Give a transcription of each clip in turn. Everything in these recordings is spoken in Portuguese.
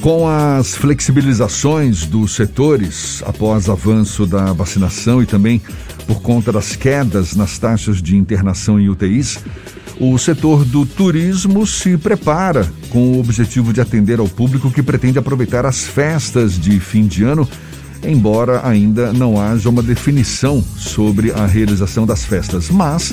Com as flexibilizações dos setores após avanço da vacinação e também por conta das quedas nas taxas de internação em UTIs, o setor do turismo se prepara com o objetivo de atender ao público que pretende aproveitar as festas de fim de ano, embora ainda não haja uma definição sobre a realização das festas. Mas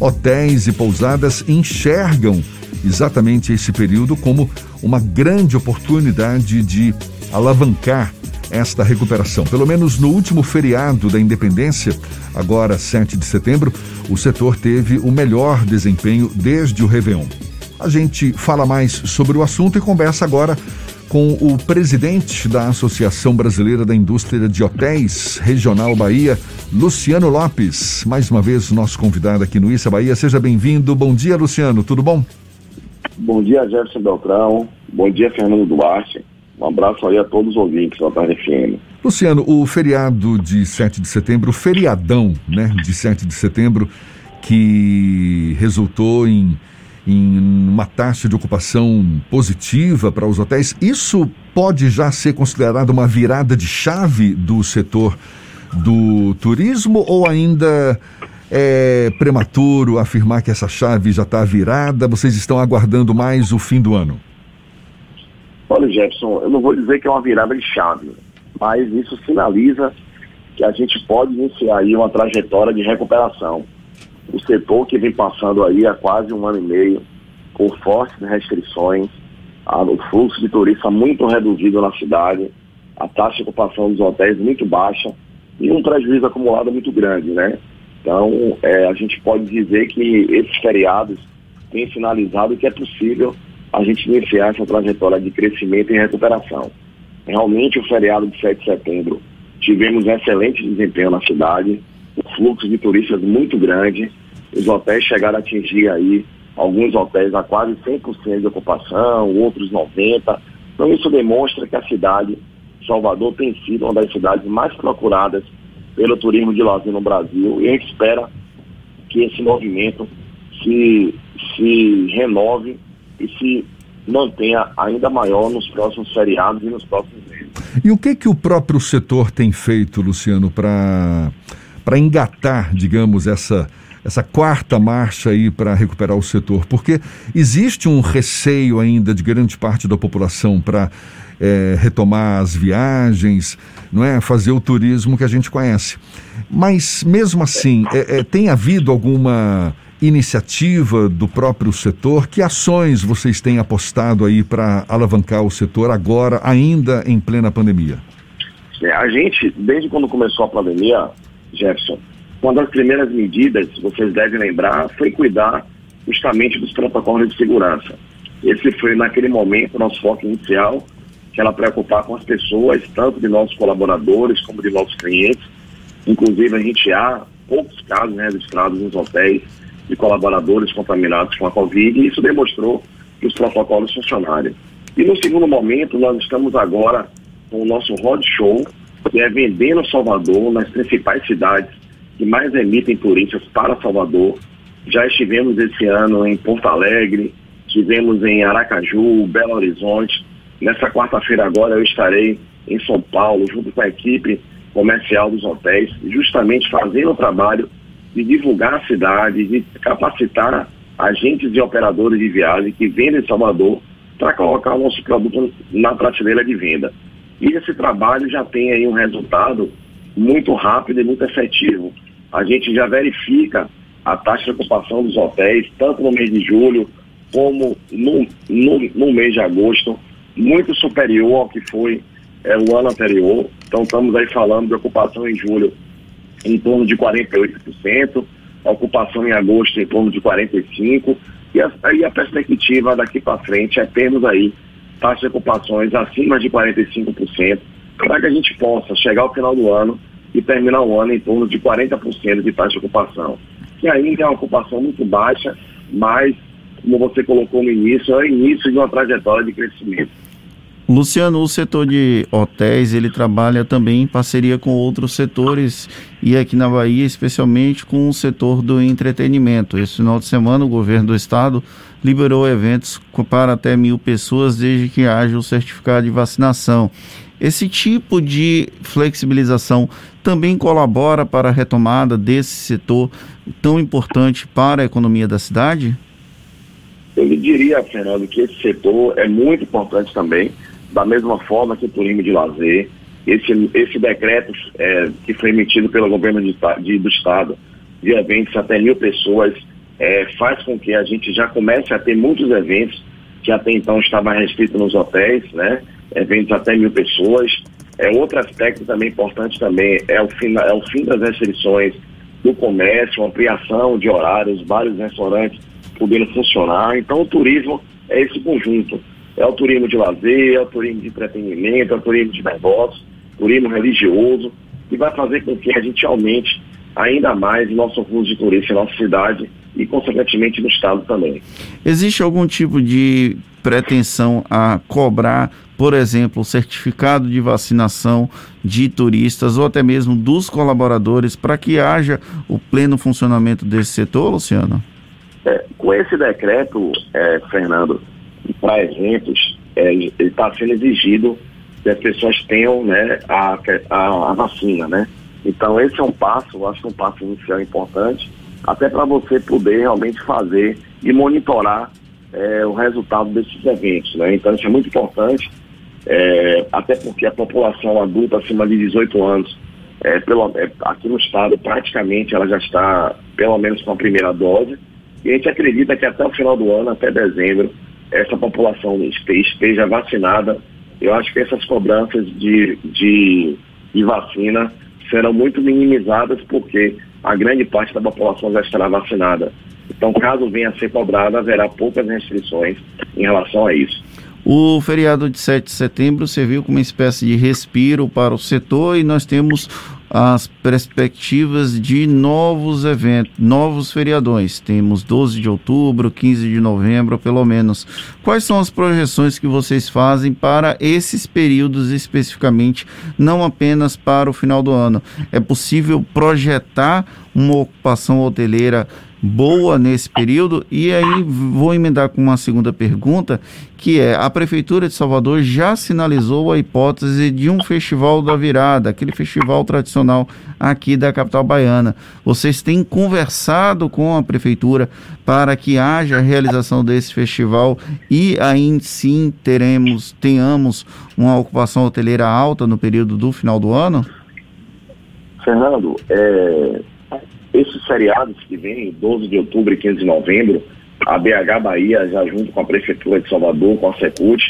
hotéis e pousadas enxergam exatamente esse período como uma grande oportunidade de alavancar esta recuperação. Pelo menos no último feriado da independência, agora 7 de setembro, o setor teve o melhor desempenho desde o Réveillon. A gente fala mais sobre o assunto e conversa agora com o presidente da Associação Brasileira da Indústria de Hotéis Regional Bahia, Luciano Lopes. Mais uma vez, nosso convidado aqui no Issa Bahia. Seja bem-vindo. Bom dia, Luciano. Tudo bom? Bom dia, Jefferson Beltrão. Bom dia, Fernando Duarte. Um abraço aí a todos os ouvintes da Tarde FM. Luciano, o feriado de 7 de setembro, o feriadão né, de 7 de setembro, que resultou em, em uma taxa de ocupação positiva para os hotéis, isso pode já ser considerado uma virada de chave do setor do turismo ou ainda é prematuro afirmar que essa chave já está virada? Vocês estão aguardando mais o fim do ano? Olha, Jefferson, eu não vou dizer que é uma virada de chave, mas isso sinaliza que a gente pode iniciar aí uma trajetória de recuperação. O setor que vem passando aí há quase um ano e meio por fortes restrições, o fluxo de turistas muito reduzido na cidade, a taxa de ocupação dos hotéis muito baixa e um prejuízo acumulado muito grande, né? Então, é, a gente pode dizer que esses feriados têm sinalizado que é possível a gente iniciar essa trajetória de crescimento e recuperação. Realmente, o feriado de 7 de setembro, tivemos excelente desempenho na cidade, um fluxo de turistas muito grande, os hotéis chegaram a atingir aí, alguns hotéis a quase 100% de ocupação, outros 90%. Então, isso demonstra que a cidade, Salvador, tem sido uma das cidades mais procuradas pelo turismo de lazer no Brasil e a gente espera que esse movimento se, se renove e se mantenha ainda maior nos próximos feriados e nos próximos meses. E o que que o próprio setor tem feito, Luciano, para para engatar, digamos, essa essa quarta marcha aí para recuperar o setor? Porque existe um receio ainda de grande parte da população para é, retomar as viagens, não é, fazer o turismo que a gente conhece. Mas mesmo assim, é, é, tem havido alguma iniciativa do próprio setor? Que ações vocês têm apostado aí para alavancar o setor agora, ainda em plena pandemia? É, a gente, desde quando começou a pandemia, Jefferson, uma das primeiras medidas, vocês devem lembrar, foi cuidar justamente dos protocolos de segurança. Esse foi, naquele momento, nosso foco inicial, que era preocupar com as pessoas, tanto de nossos colaboradores como de nossos clientes. Inclusive, a gente há poucos casos registrados nos hotéis de colaboradores contaminados com a Covid, e isso demonstrou que os protocolos funcionaram. E no segundo momento, nós estamos agora com o nosso roadshow, que é vendendo Salvador nas principais cidades que mais emitem turistas para Salvador. Já estivemos esse ano em Porto Alegre, estivemos em Aracaju, Belo Horizonte. Nessa quarta-feira agora eu estarei em São Paulo, junto com a equipe comercial dos hotéis, justamente fazendo o trabalho de divulgar a cidade, de capacitar agentes e operadores de viagem que vendem em Salvador para colocar o nosso produto na prateleira de venda. E esse trabalho já tem aí um resultado muito rápido e muito efetivo. A gente já verifica a taxa de ocupação dos hotéis, tanto no mês de julho como no, no, no mês de agosto, muito superior ao que foi é, o ano anterior. Então estamos aí falando de ocupação em julho em torno de 48%, a ocupação em agosto em torno de 45%, e a, a perspectiva daqui para frente é termos aí taxas de ocupações acima de 45%, para que a gente possa chegar ao final do ano e terminar o ano em torno de 40% de taxa de ocupação. Que ainda é uma ocupação muito baixa, mas, como você colocou no início, é o início de uma trajetória de crescimento. Luciano, o setor de hotéis, ele trabalha também em parceria com outros setores e aqui na Bahia, especialmente com o setor do entretenimento. Esse final de semana, o governo do estado liberou eventos para até mil pessoas desde que haja o certificado de vacinação. Esse tipo de flexibilização também colabora para a retomada desse setor tão importante para a economia da cidade? Eu lhe diria, Fernando, que esse setor é muito importante também da mesma forma que o turismo de lazer, esse, esse decreto é, que foi emitido pelo governo de, de, do estado, de eventos até mil pessoas, é, faz com que a gente já comece a ter muitos eventos que até então estavam restritos nos hotéis, né? Eventos até mil pessoas. É, outro aspecto também importante também é o fim, é o fim das restrições do comércio, ampliação de horários, vários restaurantes podendo funcionar. Então o turismo é esse conjunto. É o turismo de lazer, é o turismo de entretenimento, é o turismo de negócios, turismo religioso, que vai fazer com que a gente aumente ainda mais o nosso fluxo de turismo em nossa cidade e, consequentemente, no estado também. Existe algum tipo de pretensão a cobrar, por exemplo, o certificado de vacinação de turistas ou até mesmo dos colaboradores para que haja o pleno funcionamento desse setor, Luciano? É, com esse decreto, é, Fernando, para eventos, é, está sendo exigido que as pessoas tenham né, a, a, a, vacina, né? Então esse é um passo, eu acho é um passo inicial importante, até para você poder realmente fazer e monitorar é, o resultado desses eventos, né? Então isso é muito importante, é, até porque a população adulta acima de 18 anos, é, pelo, aqui no estado praticamente ela já está pelo menos com a primeira dose, e a gente acredita que até o final do ano, até dezembro, essa população esteja vacinada, eu acho que essas cobranças de, de, de vacina serão muito minimizadas porque a grande parte da população já estará vacinada. Então, caso venha a ser cobrada, haverá poucas restrições em relação a isso. O feriado de 7 de setembro serviu como uma espécie de respiro para o setor e nós temos as perspectivas de novos eventos, novos feriadões. Temos 12 de outubro, 15 de novembro, pelo menos. Quais são as projeções que vocês fazem para esses períodos especificamente, não apenas para o final do ano? É possível projetar uma ocupação hoteleira boa nesse período. E aí vou emendar com uma segunda pergunta, que é: a Prefeitura de Salvador já sinalizou a hipótese de um festival da virada, aquele festival tradicional aqui da capital baiana. Vocês têm conversado com a Prefeitura para que haja a realização desse festival e aí sim teremos, tenhamos uma ocupação hoteleira alta no período do final do ano? Fernando, é, esses feriados que vêm, 12 de outubro e 15 de novembro, a BH Bahia, já junto com a Prefeitura de Salvador, com a Secult,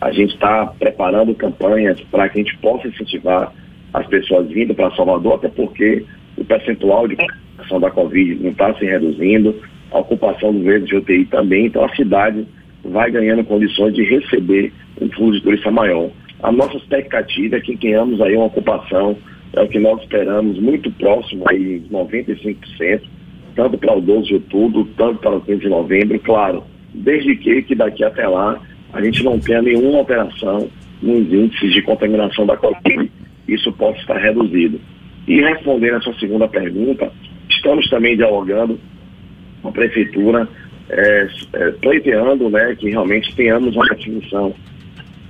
a gente está preparando campanhas para que a gente possa incentivar as pessoas vindo para Salvador, até porque o percentual de ocupação da Covid não está se reduzindo, a ocupação do verde de UTI também, então a cidade vai ganhando condições de receber um fluxo de turista maior. A nossa expectativa é que tenhamos aí uma ocupação é o que nós esperamos, muito próximo aí, 95%, tanto para o 12 de outubro, tanto para o 15 de novembro, claro, desde que, que daqui até lá a gente não tenha nenhuma alteração nos índices de contaminação da Covid, isso pode estar reduzido. E respondendo a sua segunda pergunta, estamos também dialogando com a Prefeitura, é, é, pleiteando né, que realmente tenhamos uma definição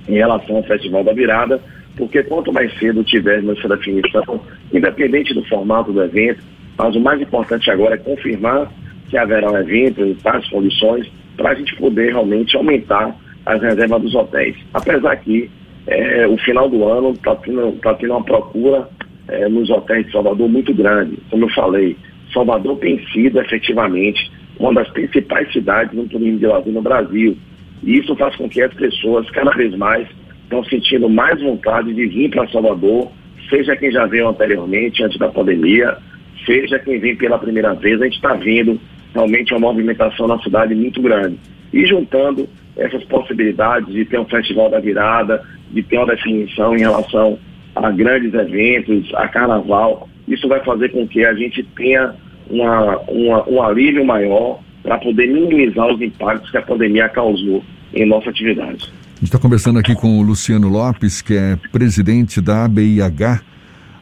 em relação ao Festival da Virada, porque quanto mais cedo tivermos essa definição, independente do formato do evento, mas o mais importante agora é confirmar que haverá um evento em tais condições para a gente poder realmente aumentar as reservas dos hotéis. Apesar que é, o final do ano está tendo, tá tendo uma procura é, nos hotéis de Salvador muito grande. Como eu falei, Salvador tem sido efetivamente uma das principais cidades no turismo de lazer no Brasil. E isso faz com que as pessoas cada vez mais estão sentindo mais vontade de vir para Salvador, seja quem já veio anteriormente, antes da pandemia, seja quem vem pela primeira vez, a gente está vendo realmente uma movimentação na cidade muito grande. E juntando essas possibilidades de ter um festival da virada, de ter uma definição em relação a grandes eventos, a carnaval, isso vai fazer com que a gente tenha uma, uma, um alívio maior para poder minimizar os impactos que a pandemia causou em nossa atividade. A gente está conversando aqui com o Luciano Lopes, que é presidente da ABIH,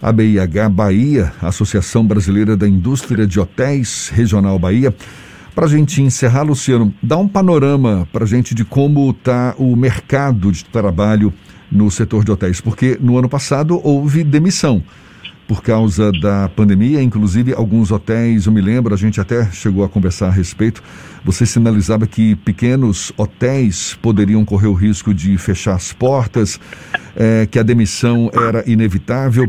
ABIH Bahia, Associação Brasileira da Indústria de Hotéis Regional Bahia. Para a gente encerrar, Luciano, dá um panorama para a gente de como está o mercado de trabalho no setor de hotéis, porque no ano passado houve demissão por causa da pandemia, inclusive alguns hotéis, eu me lembro, a gente até chegou a conversar a respeito, você sinalizava que pequenos hotéis poderiam correr o risco de fechar as portas, é, que a demissão era inevitável.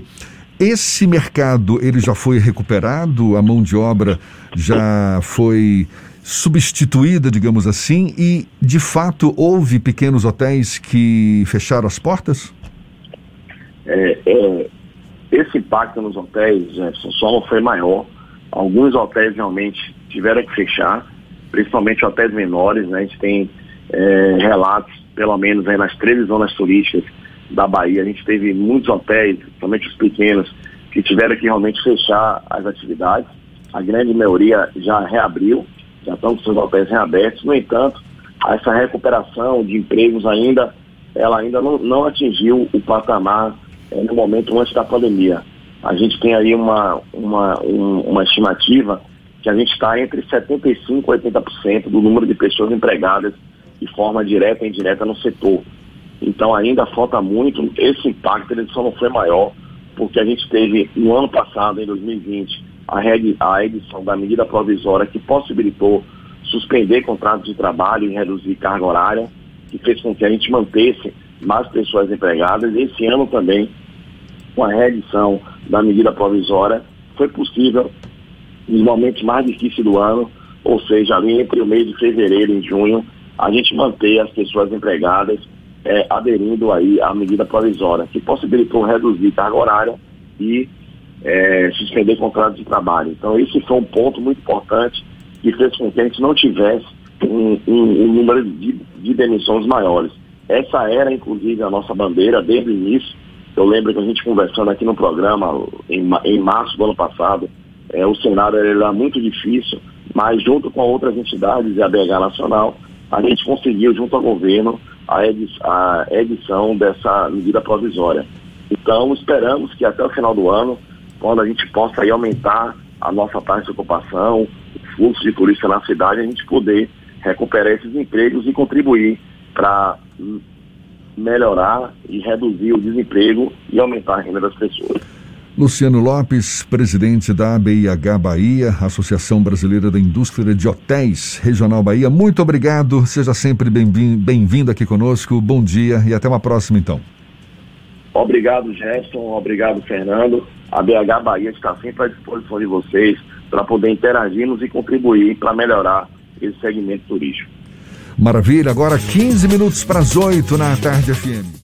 Esse mercado, ele já foi recuperado, a mão de obra já foi substituída, digamos assim, e de fato houve pequenos hotéis que fecharam as portas? É, é, esse impacto nos hotéis, Jefferson, só não foi maior. Alguns hotéis realmente tiveram que fechar, principalmente hotéis menores. Né? A gente tem é, relatos, pelo menos aí nas três zonas turísticas da Bahia, a gente teve muitos hotéis, principalmente os pequenos, que tiveram que realmente fechar as atividades. A grande maioria já reabriu, já estão com seus hotéis reabertos. No entanto, essa recuperação de empregos ainda, ela ainda não, não atingiu o patamar no momento antes da pandemia. A gente tem aí uma, uma, um, uma estimativa que a gente está entre 75% e 80% do número de pessoas empregadas de forma direta e indireta no setor. Então ainda falta muito, esse impacto ele só não foi maior, porque a gente teve no ano passado, em 2020, a, a edição da medida provisória que possibilitou suspender contratos de trabalho e reduzir carga horária, que fez com que a gente mantesse mais pessoas empregadas. Esse ano também, com a reedição da medida provisória, foi possível, nos momentos mais difíceis do ano, ou seja, ali entre o mês de fevereiro e junho, a gente manter as pessoas empregadas é, aderindo aí à medida provisória, que possibilitou reduzir carga horária e é, suspender contratos de trabalho. Então, esse foi um ponto muito importante que fez com que a gente não tivesse um, um, um número de, de demissões maiores. Essa era, inclusive, a nossa bandeira desde o início. Eu lembro que a gente conversando aqui no programa, em, em março do ano passado, é, o cenário era muito difícil, mas junto com outras entidades e a BH Nacional, a gente conseguiu, junto ao governo, a, edi a edição dessa medida provisória. Então, esperamos que até o final do ano, quando a gente possa aí aumentar a nossa taxa de ocupação, o fluxo de turista na cidade, a gente poder recuperar esses empregos e contribuir para melhorar e reduzir o desemprego e aumentar a renda das pessoas. Luciano Lopes, presidente da ABIH Bahia, Associação Brasileira da Indústria de Hotéis Regional Bahia, muito obrigado, seja sempre bem-vindo aqui conosco, bom dia e até uma próxima então. Obrigado, Gerson, obrigado, Fernando. A BH Bahia está sempre à disposição de vocês para poder interagirmos e contribuir para melhorar esse segmento turístico. Maravilha, agora 15 minutos para as 8 na tarde FM.